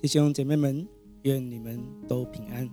弟兄姐妹们，愿你们都平安。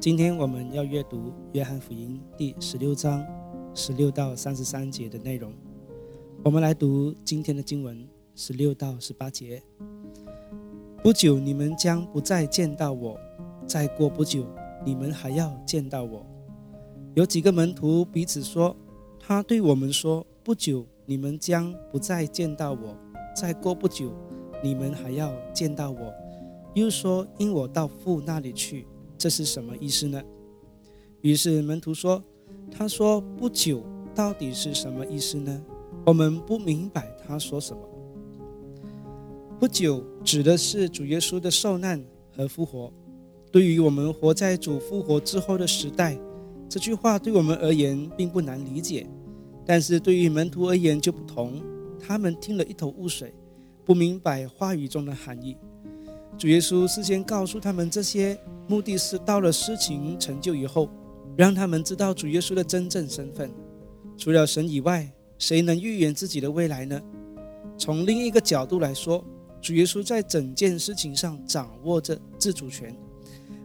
今天我们要阅读《约翰福音》第十六章十六到三十三节的内容。我们来读今天的经文十六到十八节。不久，你们将不再见到我；再过不久，你们还要见到我。有几个门徒彼此说：“他对我们说，不久你们将不再见到我；再过不久，你们还要见到我。”又说：“因我到父那里去，这是什么意思呢？”于是门徒说：“他说不久，到底是什么意思呢？我们不明白他说什么。”不久指的是主耶稣的受难和复活。对于我们活在主复活之后的时代，这句话对我们而言并不难理解，但是对于门徒而言就不同。他们听了一头雾水，不明白话语中的含义。主耶稣事先告诉他们这些，目的是到了事情成就以后，让他们知道主耶稣的真正身份。除了神以外，谁能预言自己的未来呢？从另一个角度来说，主耶稣在整件事情上掌握着自主权，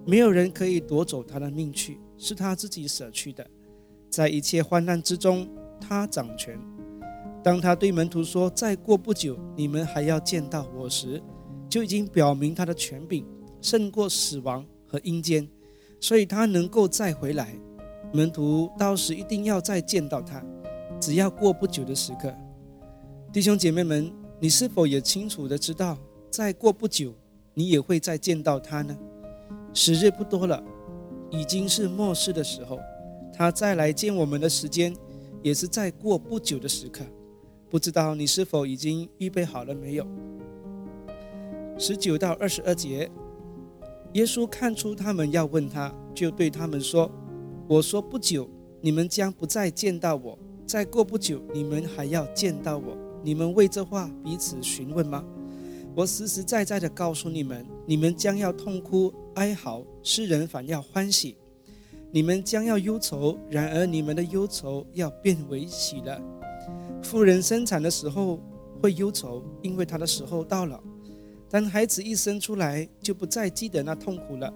没有人可以夺走他的命去，是他自己舍去的。在一切患难之中，他掌权。当他对门徒说：“再过不久，你们还要见到我时。”就已经表明他的权柄胜过死亡和阴间，所以他能够再回来。门徒到时一定要再见到他，只要过不久的时刻。弟兄姐妹们，你是否也清楚的知道，再过不久，你也会再见到他呢？时日不多了，已经是末世的时候，他再来见我们的时间，也是再过不久的时刻。不知道你是否已经预备好了没有？十九到二十二节，耶稣看出他们要问他，就对他们说：“我说不久，你们将不再见到我；再过不久，你们还要见到我。你们为这话彼此询问吗？我实实在在的告诉你们，你们将要痛哭哀嚎，世人反要欢喜；你们将要忧愁，然而你们的忧愁要变为喜乐。妇人生产的时候会忧愁，因为她的时候到了。”当孩子一生出来，就不再记得那痛苦了，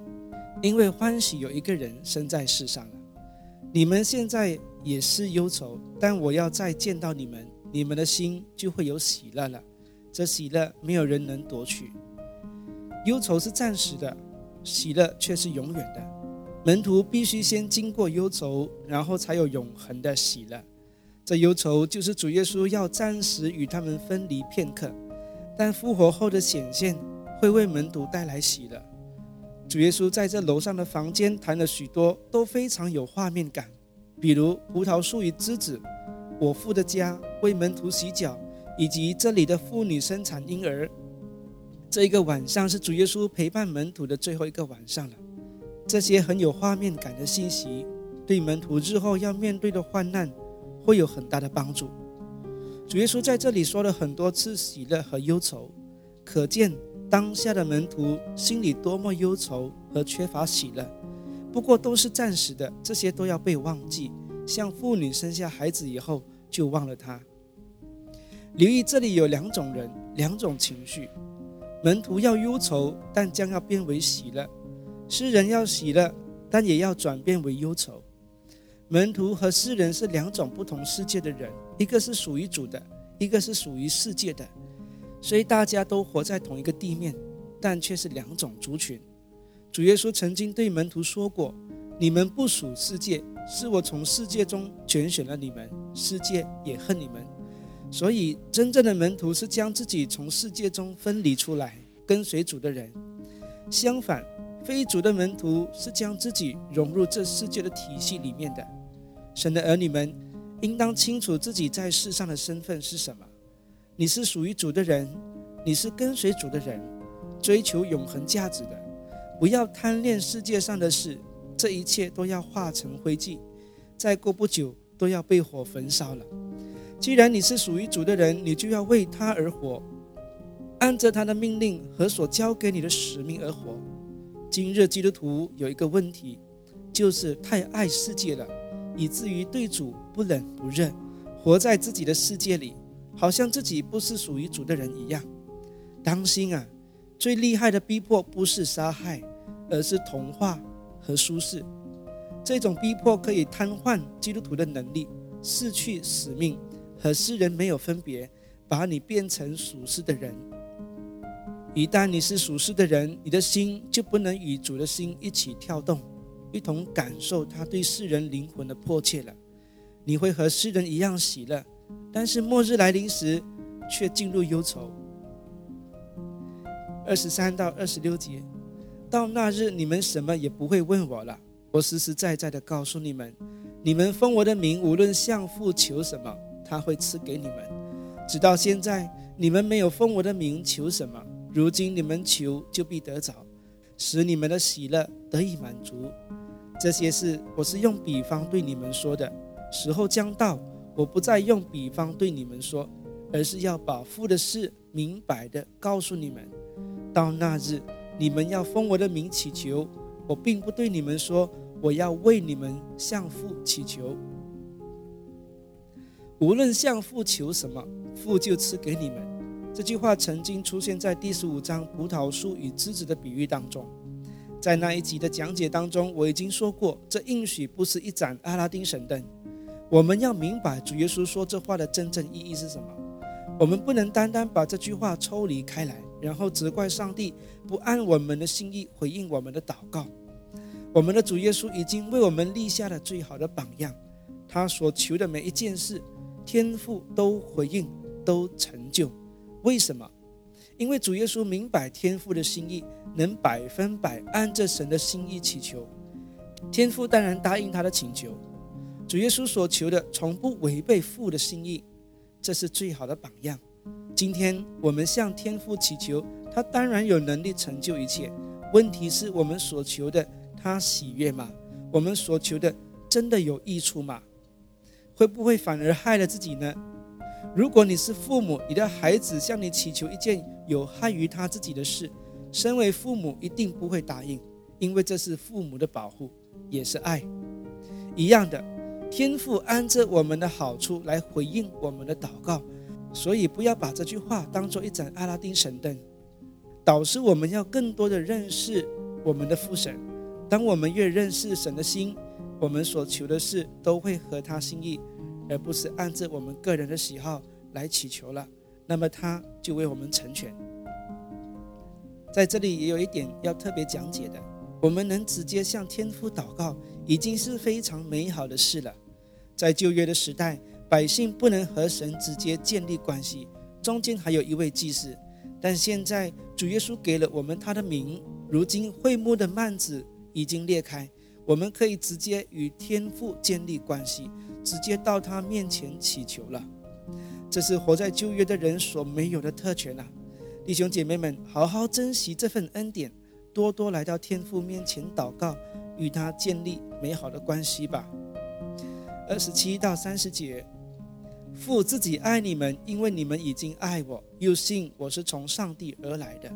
因为欢喜有一个人生在世上了。你们现在也是忧愁，但我要再见到你们，你们的心就会有喜乐了。这喜乐没有人能夺取。忧愁是暂时的，喜乐却是永远的。门徒必须先经过忧愁，然后才有永恒的喜乐。这忧愁就是主耶稣要暂时与他们分离片刻。但复活后的显现会为门徒带来喜乐。主耶稣在这楼上的房间谈了许多，都非常有画面感，比如葡萄树与枝子、我父的家、为门徒洗脚，以及这里的妇女生产婴儿。这一个晚上是主耶稣陪伴门徒的最后一个晚上了。这些很有画面感的信息，对门徒日后要面对的患难会有很大的帮助。主耶稣在这里说了很多次喜乐和忧愁，可见当下的门徒心里多么忧愁和缺乏喜乐。不过都是暂时的，这些都要被忘记。像妇女生下孩子以后就忘了他。留意这里有两种人，两种情绪：门徒要忧愁，但将要变为喜乐；诗人要喜乐，但也要转变为忧愁。门徒和世人是两种不同世界的人，一个是属于主的，一个是属于世界的，所以大家都活在同一个地面，但却是两种族群。主耶稣曾经对门徒说过：“你们不属世界，是我从世界中拣选了你们，世界也恨你们。”所以，真正的门徒是将自己从世界中分离出来，跟随主的人。相反，非主的门徒是将自己融入这世界的体系里面的。神的儿女们，应当清楚自己在世上的身份是什么。你是属于主的人，你是跟随主的人，追求永恒价值的。不要贪恋世界上的事，这一切都要化成灰烬，再过不久都要被火焚烧了。既然你是属于主的人，你就要为他而活，按着他的命令和所交给你的使命而活。今日基督徒有一个问题，就是太爱世界了。以至于对主不冷不热，活在自己的世界里，好像自己不是属于主的人一样。当心啊！最厉害的逼迫不是杀害，而是同化和舒适。这种逼迫可以瘫痪基督徒的能力，失去使命，和世人没有分别，把你变成属世的人。一旦你是属世的人，你的心就不能与主的心一起跳动，一同感受他对世人灵魂的迫切了。你会和世人一样喜乐，但是末日来临时，却进入忧愁。二十三到二十六节，到那日你们什么也不会问我了。我实实在在的告诉你们，你们封我的名，无论向父求什么，他会赐给你们。直到现在，你们没有封我的名求什么，如今你们求就必得着，使你们的喜乐得以满足。这些事我是用比方对你们说的。时候将到，我不再用比方对你们说，而是要把父的事明白的告诉你们。到那日，你们要封我的名祈求，我并不对你们说我要为你们向父祈求。无论向父求什么，父就赐给你们。这句话曾经出现在第十五章葡萄树与枝子的比喻当中。在那一集的讲解当中，我已经说过，这应许不是一盏阿拉丁神灯。我们要明白主耶稣说这话的真正意义是什么。我们不能单单把这句话抽离开来，然后责怪上帝不按我们的心意回应我们的祷告。我们的主耶稣已经为我们立下了最好的榜样，他所求的每一件事，天父都回应，都成就。为什么？因为主耶稣明白天父的心意，能百分百按着神的心意祈求，天父当然答应他的请求。主耶稣所求的从不违背父的心意，这是最好的榜样。今天我们向天父祈求，他当然有能力成就一切。问题是我们所求的，他喜悦吗？我们所求的真的有益处吗？会不会反而害了自己呢？如果你是父母，你的孩子向你祈求一件有害于他自己的事，身为父母一定不会答应，因为这是父母的保护，也是爱。一样的。天父按着我们的好处来回应我们的祷告，所以不要把这句话当做一盏阿拉丁神灯，导致我们要更多的认识我们的父神。当我们越认识神的心，我们所求的事都会合他心意，而不是按着我们个人的喜好来祈求了。那么他就为我们成全。在这里也有一点要特别讲解的。我们能直接向天父祷告，已经是非常美好的事了。在旧约的时代，百姓不能和神直接建立关系，中间还有一位祭司。但现在主耶稣给了我们他的名，如今会幕的幔子已经裂开，我们可以直接与天父建立关系，直接到他面前祈求了。这是活在旧约的人所没有的特权啊！弟兄姐妹们，好好珍惜这份恩典。多多来到天父面前祷告，与他建立美好的关系吧。二十七到三十节，父自己爱你们，因为你们已经爱我，又信我是从上帝而来的。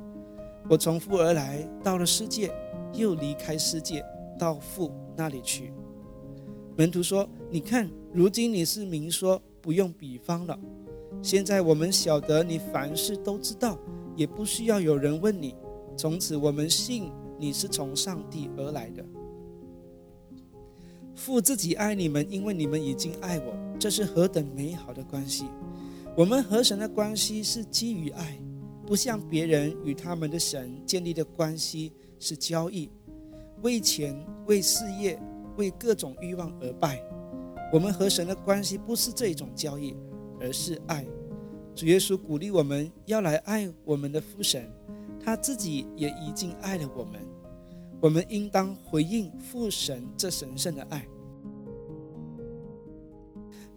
我从父而来，到了世界，又离开世界，到父那里去。门徒说：“你看，如今你是明说，不用比方了。现在我们晓得你凡事都知道，也不需要有人问你。”从此，我们信你是从上帝而来的。父自己爱你们，因为你们已经爱我，这是何等美好的关系！我们和神的关系是基于爱，不像别人与他们的神建立的关系是交易，为钱、为事业、为各种欲望而拜。我们和神的关系不是这种交易，而是爱。主耶稣鼓励我们要来爱我们的父神。他自己也已经爱了我们，我们应当回应父神这神圣的爱。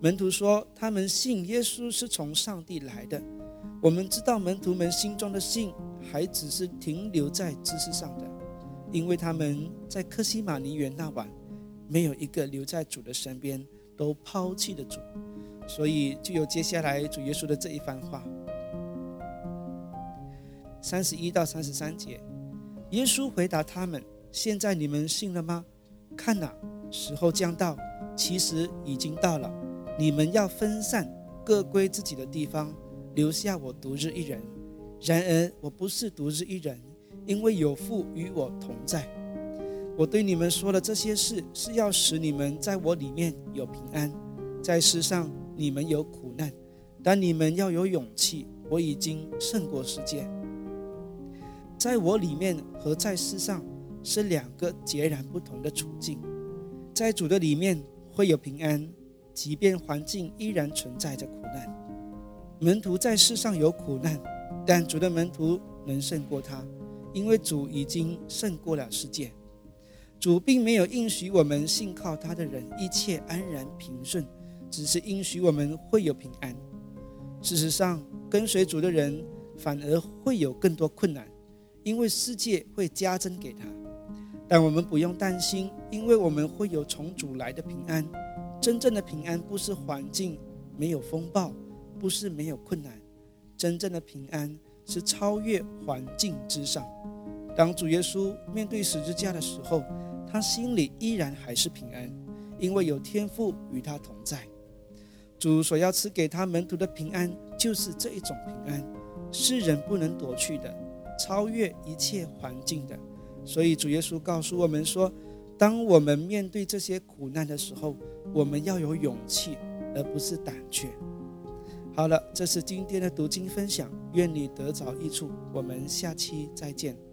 门徒说他们信耶稣是从上帝来的，我们知道门徒们心中的信还只是停留在知识上的，因为他们在克西马尼园那晚没有一个留在主的身边，都抛弃了主，所以就有接下来主耶稣的这一番话。三十一到三十三节，耶稣回答他们：“现在你们信了吗？看哪，时候将到，其实已经到了。你们要分散，各归自己的地方，留下我独日一人。然而我不是独自一人，因为有父与我同在。我对你们说的这些事，是要使你们在我里面有平安。在世上你们有苦难，但你们要有勇气。我已经胜过世界。在我里面和在世上是两个截然不同的处境。在主的里面会有平安，即便环境依然存在着苦难。门徒在世上有苦难，但主的门徒能胜过他，因为主已经胜过了世界。主并没有应许我们信靠他的人一切安然平顺，只是应许我们会有平安。事实上，跟随主的人反而会有更多困难，因为世界会加增给他。但我们不用担心，因为我们会有从主来的平安。真正的平安不是环境没有风暴，不是没有困难，真正的平安是超越环境之上。当主耶稣面对十字架的时候，他心里依然还是平安，因为有天父与他同在。主所要赐给他门徒的平安，就是这一种平安，世人不能夺去的，超越一切环境的。所以主耶稣告诉我们说，当我们面对这些苦难的时候，我们要有勇气，而不是胆怯。好了，这是今天的读经分享，愿你得着益处。我们下期再见。